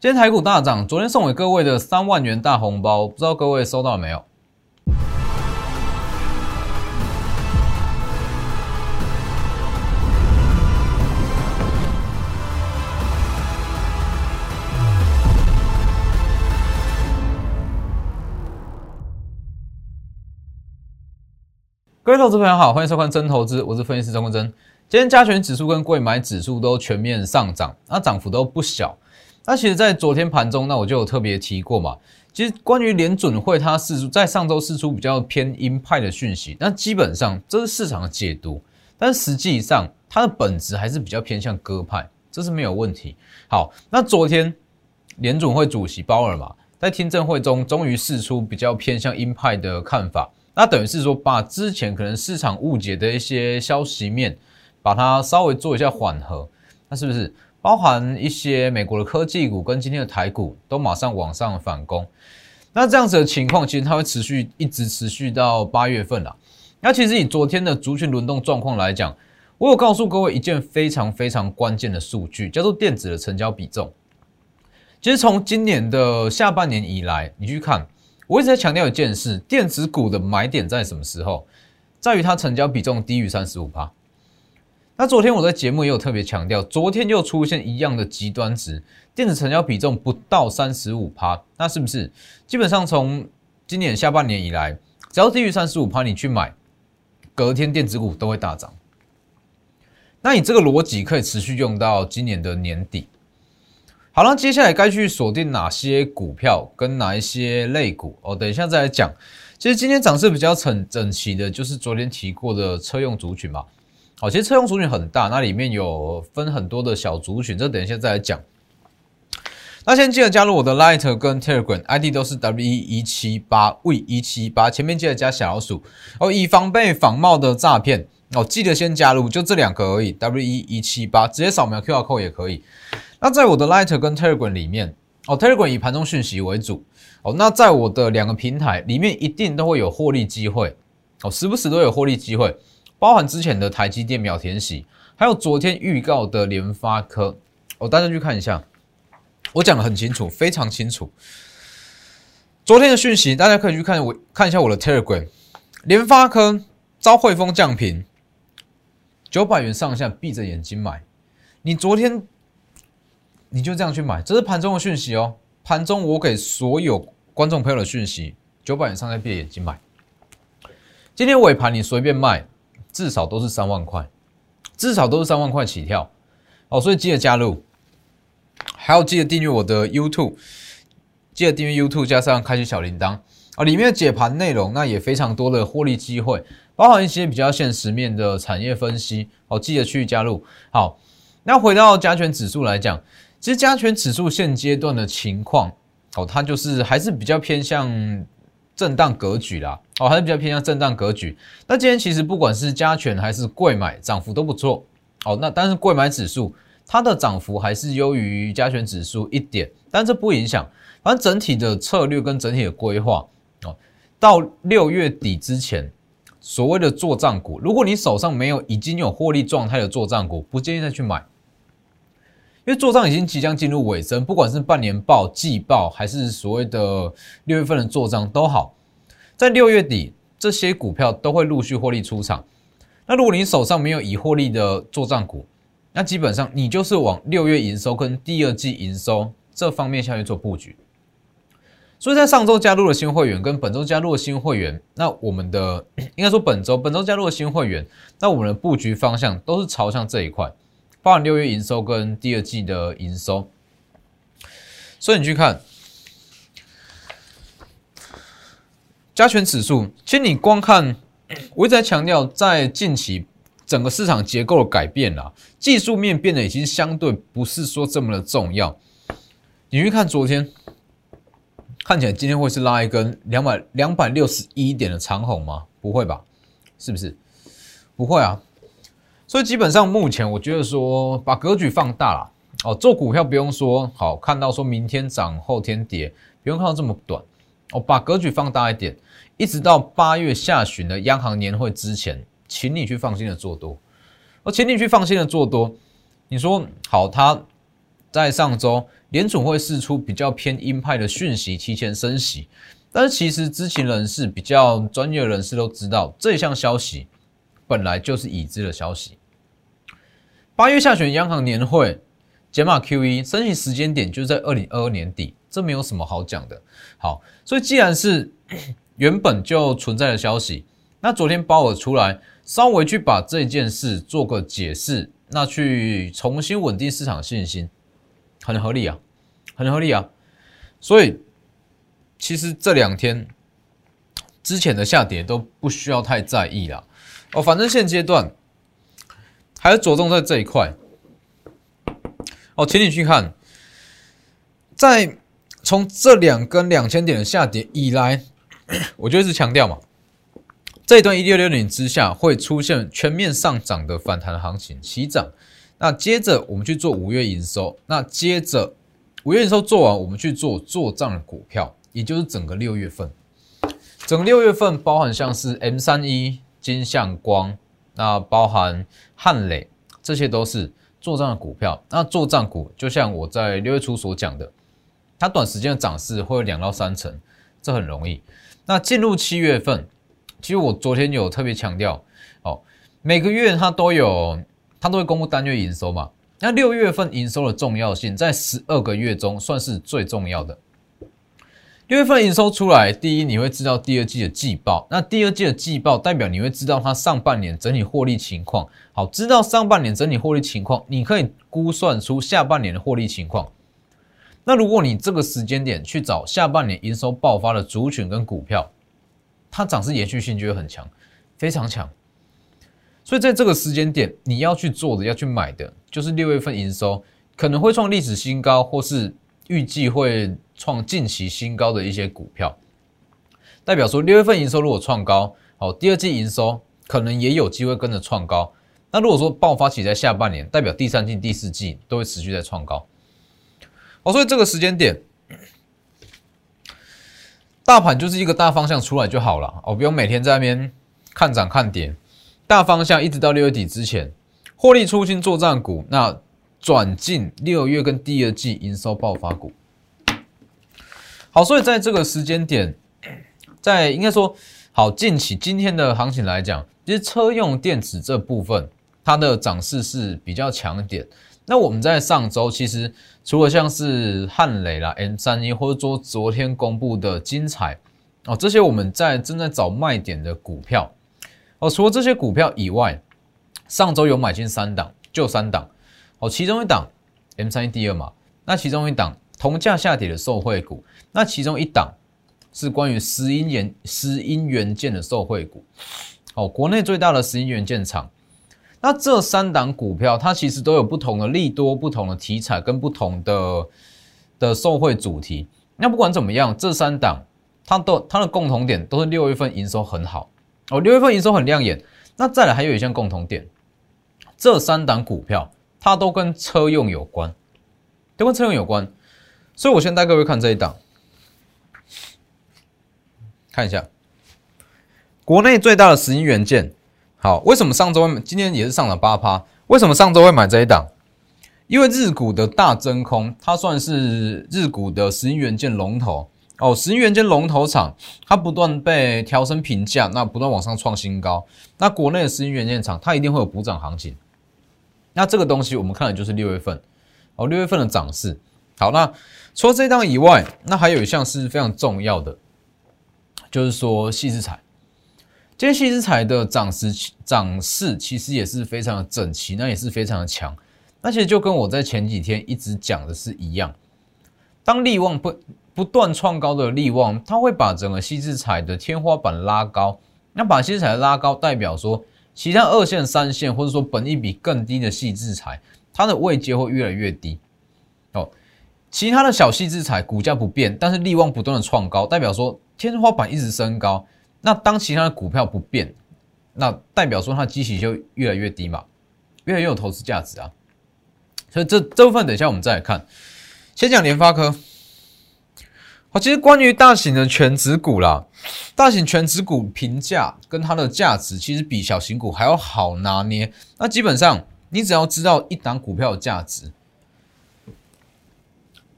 今天台股大涨，昨天送给各位的三万元大红包，不知道各位收到了没有？各位投资朋友好，欢迎收看真投资，我是分析师张国珍。今天加权指数跟贵买指数都全面上涨，那涨幅都不小。那其实，在昨天盘中，那我就有特别提过嘛。其实关于联准会它释出在上周释出比较偏鹰派的讯息，那基本上这是市场的解读，但实际上它的本质还是比较偏向鸽派，这是没有问题。好，那昨天联准会主席鲍尔嘛，在听证会中终于释出比较偏向鹰派的看法。那等于是说，把之前可能市场误解的一些消息面，把它稍微做一下缓和，那是不是包含一些美国的科技股跟今天的台股都马上往上反攻？那这样子的情况，其实它会持续一直持续到八月份啦。那其实以昨天的族群轮动状况来讲，我有告诉各位一件非常非常关键的数据，叫做电子的成交比重。其实从今年的下半年以来，你去看。我一直在强调一件事：电子股的买点在什么时候？在于它成交比重低于三十五趴。那昨天我在节目也有特别强调，昨天又出现一样的极端值，电子成交比重不到三十五趴，那是不是基本上从今年下半年以来，只要低于三十五趴，你去买，隔天电子股都会大涨？那你这个逻辑可以持续用到今年的年底。好了，接下来该去锁定哪些股票跟哪一些类股哦？等一下再来讲。其实今天涨势比较整整齐的，就是昨天提过的车用族群嘛。好，其实车用族群很大，那里面有分很多的小族群，这等一下再来讲。那先记得加入我的 Light 跟 Telegram，ID 都是 W 一一七八 V 一七八，前面记得加小老鼠哦，以防被仿冒的诈骗哦。记得先加入，就这两个而已，W 一一七八，直接扫描 QR Code 也可以。那在我的 Light 跟 Telegram 里面，哦，Telegram 以盘中讯息为主，哦，那在我的两个平台里面，一定都会有获利机会，哦，时不时都有获利机会，包含之前的台积电秒填息，还有昨天预告的联发科，哦，大家去看一下，我讲的很清楚，非常清楚。昨天的讯息，大家可以去看我看一下我的 Telegram，联发科遭汇丰降频，九百元上下，闭着眼睛买，你昨天。你就这样去买，这是盘中的讯息哦。盘中我给所有观众朋友的讯息，九百元上下闭着眼睛买。今天尾盘你随便卖，至少都是三万块，至少都是三万块起跳哦。所以记得加入，还要记得订阅我的 YouTube，记得订阅 YouTube 加上开启小铃铛啊。里面的解盘内容那也非常多的获利机会，包含一些比较现实面的产业分析哦。记得去加入。好，那回到加权指数来讲。其实加权指数现阶段的情况，哦，它就是还是比较偏向震荡格局啦，哦，还是比较偏向震荡格局。那今天其实不管是加权还是贵买，涨幅都不错，哦，那但是贵买指数它的涨幅还是优于加权指数一点，但这不影响，反正整体的策略跟整体的规划，哦，到六月底之前，所谓的做账股，如果你手上没有已经有获利状态的做账股，不建议再去买。因为做账已经即将进入尾声，不管是半年报、季报，还是所谓的六月份的做账都好，在六月底这些股票都会陆续获利出场。那如果你手上没有已获利的做账股，那基本上你就是往六月营收跟第二季营收这方面下去做布局。所以在上周加入了新会员，跟本周加入了新会员，那我们的应该说本周本周加入了新会员，那我们的布局方向都是朝向这一块。包含六月营收跟第二季的营收，所以你去看加权指数，其实你光看，我一直在强调，在近期整个市场结构的改变啦，技术面变得已经相对不是说这么的重要。你去看昨天，看起来今天会是拉一根两百两百六十一点的长红吗？不会吧？是不是？不会啊。所以基本上目前我觉得说把格局放大了哦，做股票不用说好看到说明天涨后天跌，不用看到这么短我，把格局放大一点，一直到八月下旬的央行年会之前，请你去放心的做多，而请你去放心的做多。你说好，他在上周联储会释出比较偏鹰派的讯息，提前升息。但是其实知情人士、比较专业人士都知道，这一项消息本来就是已知的消息。八月下旬央行年会解码 QE 升息时间点就在二零二二年底，这没有什么好讲的。好，所以既然是 原本就存在的消息，那昨天鲍尔出来稍微去把这件事做个解释，那去重新稳定市场信心，很合理啊，很合理啊。所以。其实这两天之前的下跌都不需要太在意了哦，反正现阶段还是着重在这一块哦，请你去看，在从这两根两千点的下跌以来，我就一直强调嘛，这一段一六六零之下会出现全面上涨的反弹行情起涨，那接着我们去做五月营收，那接着五月营收做完，我们去做做账的股票。也就是整个六月份，整个六月份包含像是 M 三一、金相光，那包含汉磊，这些都是做账的股票。那做账股就像我在六月初所讲的，它短时间的涨势会有两到三成，这很容易。那进入七月份，其实我昨天有特别强调，哦，每个月它都有，它都会公布单月营收嘛。那六月份营收的重要性，在十二个月中算是最重要的。六月份营收出来，第一你会知道第二季的季报，那第二季的季报代表你会知道它上半年整体获利情况。好，知道上半年整体获利情况，你可以估算出下半年的获利情况。那如果你这个时间点去找下半年营收爆发的族群跟股票，它涨势延续性就会很强，非常强。所以在这个时间点，你要去做的、要去买的，就是六月份营收可能会创历史新高，或是。预计会创近期新高的一些股票，代表说六月份营收如果创高，好，第二季营收可能也有机会跟着创高。那如果说爆发起在下半年，代表第三季、第四季都会持续在创高。哦，所以这个时间点，大盘就是一个大方向出来就好了哦，不用每天在那边看涨看跌，大方向一直到六月底之前，获利出清作战股那。转进六月跟第二季营收爆发股，好，所以在这个时间点，在应该说好近期今天的行情来讲，其实车用电子这部分它的涨势是比较强一点。那我们在上周其实除了像是汉磊啦、M 三一，或者说昨天公布的精彩哦，这些我们在正在找卖点的股票哦，除了这些股票以外，上周有买进三档，就三档。哦，其中一档 M 三一第二嘛，那其中一档同价下跌的受惠股，那其中一档是关于石英元石英元件的受惠股。哦，国内最大的石英元件厂，那这三档股票它其实都有不同的利多、不同的题材跟不同的的受惠主题。那不管怎么样，这三档它都它的共同点都是六月份营收很好哦，六月份营收很亮眼。那再来还有一项共同点，这三档股票。它都跟车用有关，都跟车用有关，所以我先带各位看这一档，看一下国内最大的石英元件。好，为什么上周今天也是上了八趴？为什么上周会买这一档？因为日股的大真空，它算是日股的石英元件龙头哦。石英元件龙头厂，它不断被调升评价，那不断往上创新高。那国内的石英元件厂，它一定会有补涨行情。那这个东西我们看的就是六月份哦，六月份的涨势。好，那除了这一档以外，那还有一项是非常重要的，就是说细资材。今天细资材的涨势涨势其实也是非常的整齐，那也是非常的强。那其实就跟我在前几天一直讲的是一样，当利旺不不断创高的利旺，它会把整个细资材的天花板拉高。那把细资材拉高，代表说。其他二线、三线，或者说本益比更低的细制材，它的位阶会越来越低哦。其他的小细制材股价不变，但是利旺不断的创高，代表说天花板一直升高。那当其他的股票不变，那代表说它的基期就越来越低嘛，越来越有投资价值啊。所以这这部分等一下我们再来看，先讲联发科。好，其实关于大型的全指股啦，大型全指股评价跟它的价值，其实比小型股还要好拿捏。那基本上，你只要知道一档股票的价值，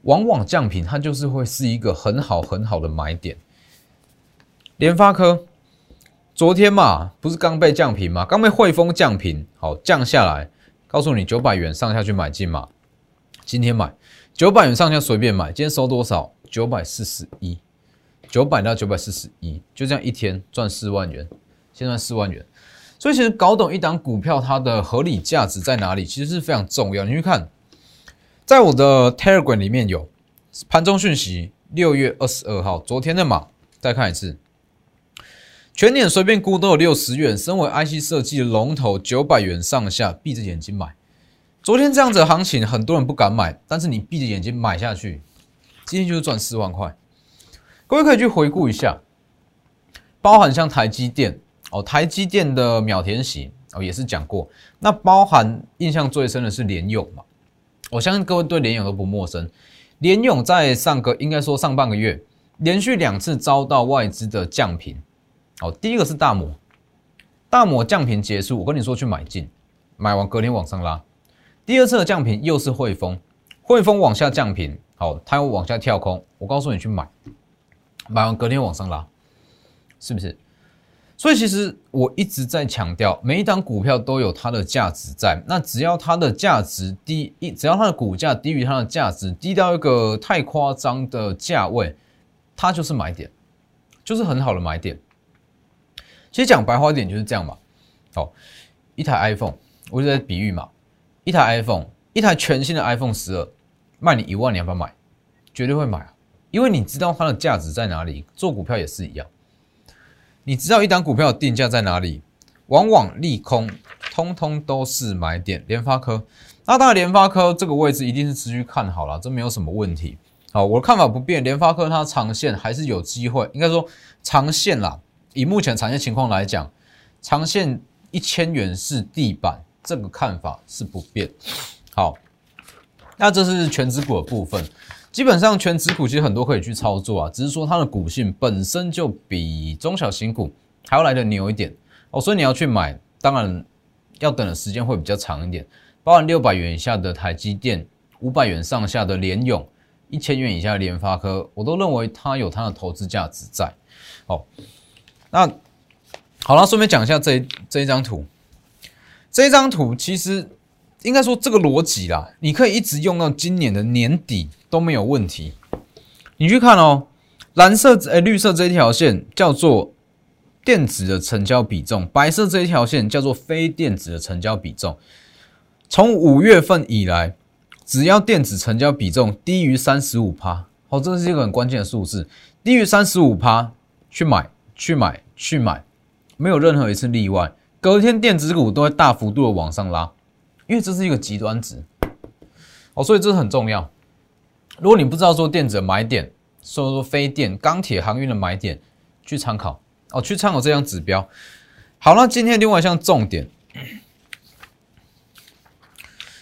往往降频它就是会是一个很好很好的买点。联发科昨天嘛，不是刚被降频嘛，刚被汇丰降频，好降下来，告诉你九百元上下去买进嘛。今天买九百元上下随便买，今天收多少？九百四十一，九百到九百四十一，就这样一天赚四万元，先赚四万元。所以其实搞懂一档股票它的合理价值在哪里，其实是非常重要。你去看，在我的 Telegram 里面有盘中讯息，六月二十二号，昨天的嘛，再看一次，全年随便估都有六十元。身为 IC 设计龙头，九百元上下，闭着眼睛买。昨天这样子的行情，很多人不敢买，但是你闭着眼睛买下去，今天就是赚四万块。各位可以去回顾一下，包含像台积电哦，台积电的秒填息哦也是讲过。那包含印象最深的是联勇嘛，我相信各位对联勇都不陌生。联勇在上个应该说上半个月，连续两次遭到外资的降频。好，第一个是大摩，大摩降频结束，我跟你说去买进，买完隔天往上拉。第二次的降频又是汇丰，汇丰往下降频，好，它又往下跳空。我告诉你去买，买完隔天往上拉，是不是？所以其实我一直在强调，每一档股票都有它的价值在。那只要它的价值低，一只要它的股价低于它的价值，低到一个太夸张的价位，它就是买点，就是很好的买点。其实讲白话点就是这样嘛。好，一台 iPhone，我就在比喻嘛。一台 iPhone，一台全新的 iPhone 十二，卖你一万，你要不要买？绝对会买，因为你知道它的价值在哪里。做股票也是一样，你知道一档股票的定价在哪里，往往利空通通都是买点。联发科，那当然联发科这个位置一定是持续看好了，这没有什么问题。好，我的看法不变，联发科它长线还是有机会，应该说长线啦。以目前产业情况来讲，长线一千元是地板。这个看法是不变。好，那这是全指股的部分。基本上全指股其实很多可以去操作啊，只是说它的股性本身就比中小型股还要来的牛一点哦，所以你要去买，当然要等的时间会比较长一点。包含六百元以下的台积电，五百元上下的联勇，一千元以下的联发科，我都认为它有它的投资价值在。好，那好了，顺便讲一下这这一张图。这一张图其实应该说这个逻辑啦，你可以一直用到今年的年底都没有问题。你去看哦，蓝色诶绿色这一条线叫做电子的成交比重，白色这一条线叫做非电子的成交比重。从五月份以来，只要电子成交比重低于三十五趴，哦，这是一个很关键的数字，低于三十五趴去买去买去买，没有任何一次例外。隔天电子股都会大幅度的往上拉，因为这是一个极端值哦，所以这是很重要。如果你不知道说电子的买点，说说非电、钢铁、航运的买点，去参考哦，去参考这项指标。好了，今天另外一项重点，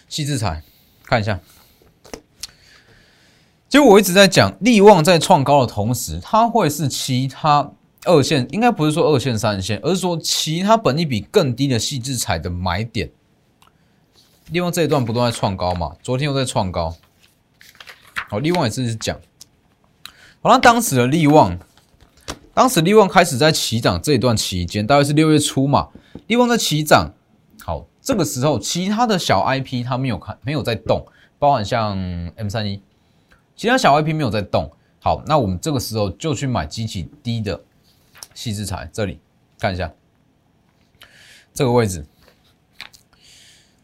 细制裁，看一下。其实我一直在讲，利旺在创高的同时，它会是其他。二线应该不是说二线三线，而是说其他本益比更低的细致彩的买点。另外这一段不断在创高嘛，昨天又在创高。好，利旺也是讲，好那当时的利旺，当时利旺开始在起涨这一段期间，大概是六月初嘛，利旺在起涨。好，这个时候其他的小 IP 它没有看没有在动，包含像 M 三一，其他小 IP 没有在动。好，那我们这个时候就去买机器低的。细制材这里看一下，这个位置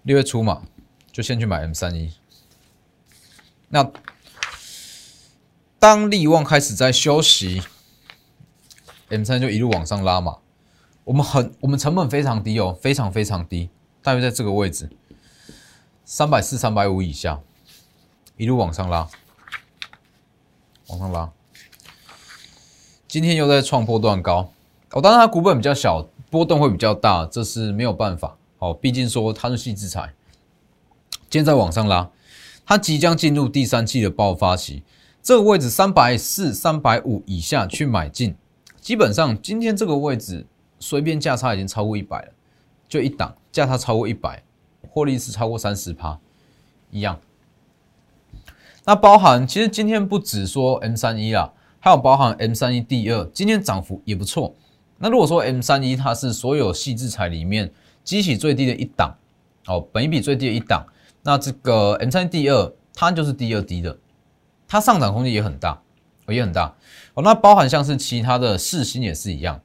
六月初嘛，就先去买 M 三一。那当利旺开始在休息，M 三就一路往上拉嘛。我们很我们成本非常低哦，非常非常低，大约在这个位置，三百四、三百五以下，一路往上拉，往上拉。今天又在创波段高，哦，当然它股本比较小，波动会比较大，这是没有办法。哦，毕竟说它是细制裁，今天在往上拉，它即将进入第三季的爆发期，这个位置三百四、三百五以下去买进，基本上今天这个位置随便价差已经超过一百了，就一档价差超过一百，获利是超过三十趴，一样。那包含其实今天不只说 M 三一啦，还有包含 M 三一第二，今天涨幅也不错。那如果说 M 三一它是所有细制材里面基起最低的一档，哦，本一比最低的一档，那这个 M 三一第二它就是第二低的，它上涨空间也很大哦，也很大。哦，那包含像是其他的四星也是一样。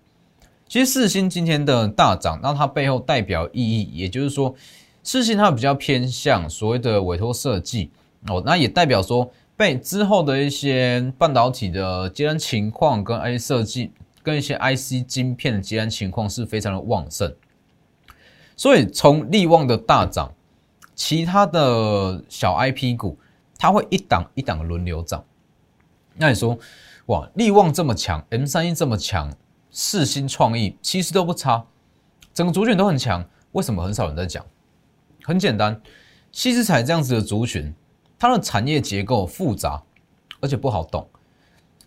其实四星今天的大涨，那它背后代表意义，也就是说四星它比较偏向所谓的委托设计。哦，那也代表说被之后的一些半导体的接单情况跟 A 设计跟一些 IC 晶片的接单情况是非常的旺盛，所以从利旺的大涨，其他的小 IP 股它会一档一档轮流涨。那你说，哇，利旺这么强，M 三一这么强，四星创意其实都不差，整个族群都很强，为什么很少人在讲？很简单，西之彩这样子的族群。它的产业结构复杂，而且不好懂，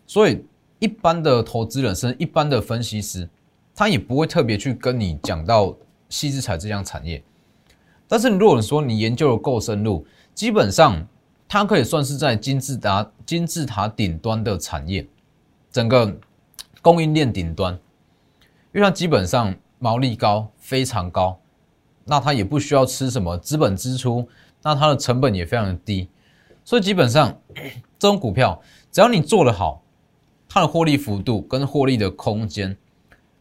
所以一般的投资人甚至一般的分析师，他也不会特别去跟你讲到细资材这项产业。但是如果说你研究的够深入，基本上它可以算是在金字塔金字塔顶端的产业，整个供应链顶端，因为它基本上毛利高，非常高，那它也不需要吃什么资本支出，那它的成本也非常的低。所以基本上，这种股票只要你做得好，它的获利幅度跟获利的空间，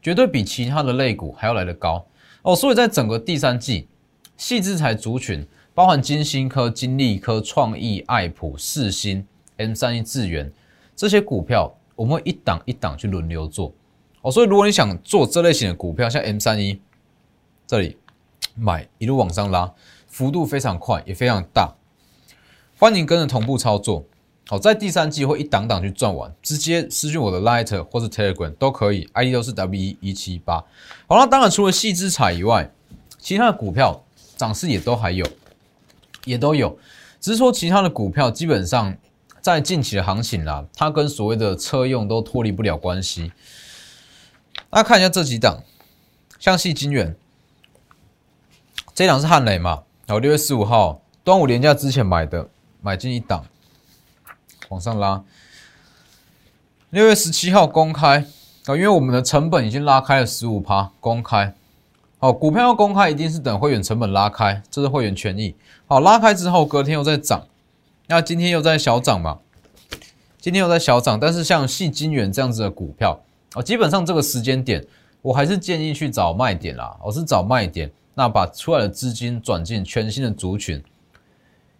绝对比其他的类股还要来得高哦。所以在整个第三季，细资材族群，包含金星科、金利科、创意、爱普、四星、M 三一、智源这些股票，我们会一档一档去轮流做哦。所以如果你想做这类型的股票，像 M 三一这里买一路往上拉，幅度非常快，也非常大。欢迎跟着同步操作，好，在第三季会一档档去赚完，直接私讯我的 Light 或是 Telegram 都可以，ID 都是 W 一一七八。好那当然除了细资彩以外，其他的股票涨势也都还有，也都有，只是说其他的股票基本上在近期的行情啦，它跟所谓的车用都脱离不了关系。大家看一下这几档，像细金源，这档是汉雷嘛？然后，六月十五号端午连假之前买的。买进一档，往上拉。六月十七号公开啊，因为我们的成本已经拉开了十五趴，公开。好，股票要公开，一定是等会员成本拉开，这是会员权益。好，拉开之后隔天又在涨，那今天又在小涨嘛？今天又在小涨，但是像细金元这样子的股票，哦，基本上这个时间点，我还是建议去找卖点啦。我是找卖点，那把出来的资金转进全新的族群。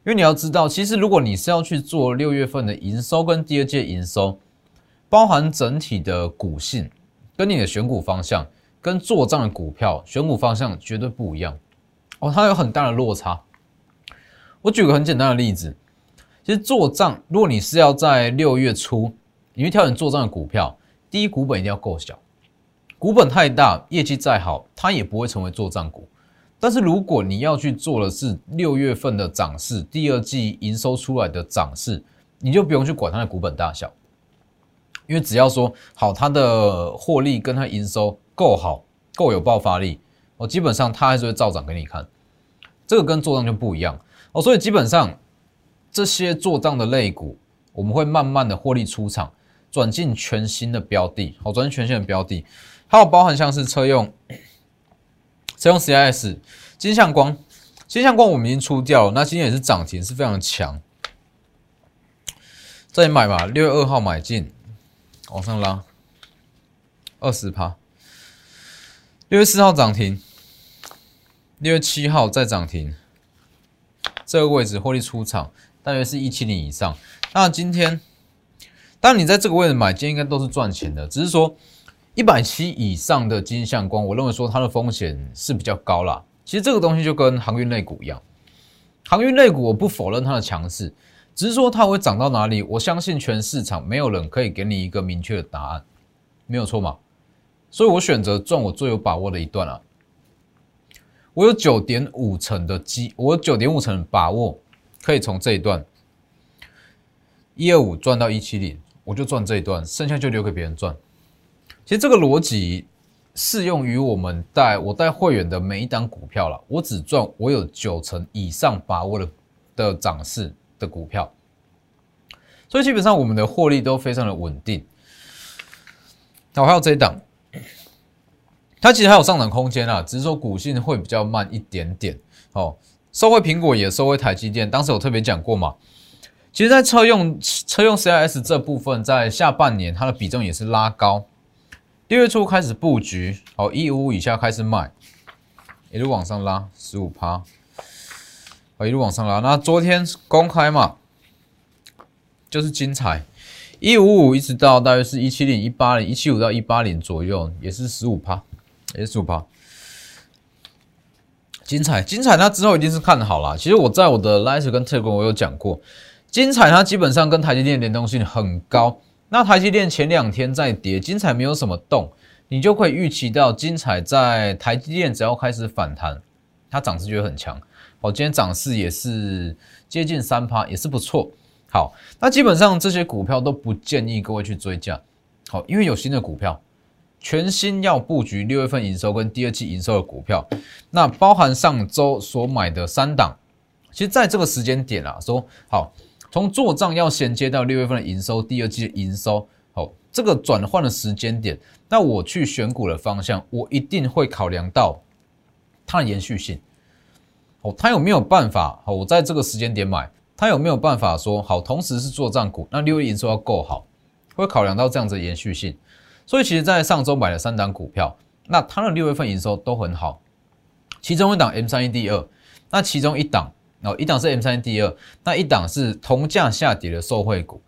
因为你要知道，其实如果你是要去做六月份的营收跟第二届营收，包含整体的股性，跟你的选股方向，跟做账的股票选股方向绝对不一样哦，它有很大的落差。我举个很简单的例子，其实做账，如果你是要在六月初，你去挑选做账的股票，第一股本一定要够小，股本太大，业绩再好，它也不会成为做账股。但是如果你要去做的是六月份的涨势，第二季营收出来的涨势，你就不用去管它的股本大小，因为只要说好它的获利跟它营收够好，够有爆发力，哦，基本上它还是会照涨给你看。这个跟做账就不一样哦，所以基本上这些做账的类股，我们会慢慢的获利出场，转进全新的标的，好，转进全新的标的，还有包含像是车用。使用 CIS 金相光，金相光我们已经出掉了，那今天也是涨停，是非常强。再买吧，六月二号买进，往上拉二十趴。六月四号涨停，六月七号再涨停，这个位置获利出场，大约是一七零以上。那今天，当你在这个位置买，今天应该都是赚钱的，只是说。一百七以上的金相光，我认为说它的风险是比较高啦。其实这个东西就跟航运类股一样，航运类股我不否认它的强势，只是说它会涨到哪里，我相信全市场没有人可以给你一个明确的答案，没有错嘛。所以我选择赚我最有把握的一段啊。我有九点五成的机，我有九点五成的把握可以从这一段一二五赚到一七零，我就赚这一段，剩下就留给别人赚。其实这个逻辑适用于我们带我带会员的每一档股票了。我只赚我有九成以上把握的的涨势的股票，所以基本上我们的获利都非常的稳定。好，还有这一档，它其实还有上涨空间啊，只是说股性会比较慢一点点。哦，收回苹果也收回台积电，当时有特别讲过嘛。其实，在车用车用 CIS 这部分，在下半年它的比重也是拉高。六月初开始布局，哦，一五五以下开始买，一路往上拉十五趴，哦，一路往上拉。那昨天公开嘛，就是精彩，一五五一直到大约是一七零、一八零、一七五到一八零左右，也是十五趴，也是十五趴。精彩，精彩，那之后一定是看好了。其实我在我的 l i t e 跟 Telegram 我有讲过。精彩，它基本上跟台积电联动性很高。那台积电前两天在跌，精彩没有什么动，你就可以预期到精彩在台积电只要开始反弹，它涨势就会很强。好，今天涨势也是接近三趴，也是不错。好，那基本上这些股票都不建议各位去追价。好，因为有新的股票，全新要布局六月份营收跟第二季营收的股票，那包含上周所买的三档，其实在这个时间点啊，说好。从做账要衔接到六月份的营收，第二季的营收，好，这个转换的时间点，那我去选股的方向，我一定会考量到它的延续性，哦，它有没有办法？好，我在这个时间点买，它有没有办法说好？同时是做账股，那六月营收要够好，会考量到这样子的延续性。所以其实，在上周买了三档股票，那它的六月份营收都很好，其中一档 M 三一 D 二，那其中一档。哦，一档是 M 三 D 二，那一档是同价下跌的受惠股，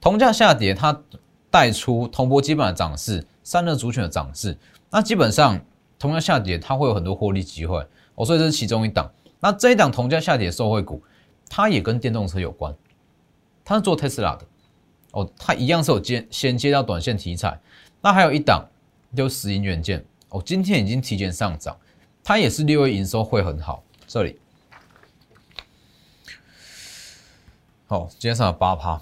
同价下跌，它带出同波基本的涨势，散热族群的涨势，那基本上同价下跌，它会有很多获利机会。哦，所以这是其中一档。那这一档同价下跌的受惠股，它也跟电动车有关，它是做特斯拉的。哦，它一样是有接先接到短线题材。那还有一档就石英元件。哦，今天已经提前上涨，它也是六月营收会很好，这里。好，今天上了八趴，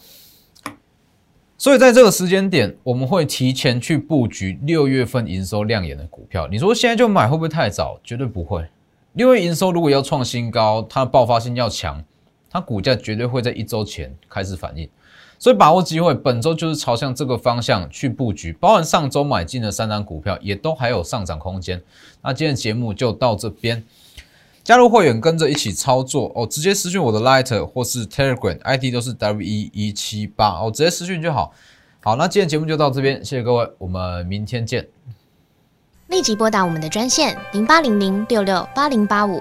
所以在这个时间点，我们会提前去布局六月份营收亮眼的股票。你说现在就买会不会太早？绝对不会。六月营收如果要创新高，它的爆发性要强，它股价绝对会在一周前开始反应。所以把握机会，本周就是朝向这个方向去布局。包含上周买进的三张股票，也都还有上涨空间。那今天节目就到这边。加入会员，跟着一起操作哦！直接私讯我的 Lighter 或是 Telegram ID 都是 W E 一七八哦，直接私讯就好。好，那今天节目就到这边，谢谢各位，我们明天见。立即拨打我们的专线零八零零六六八零八五。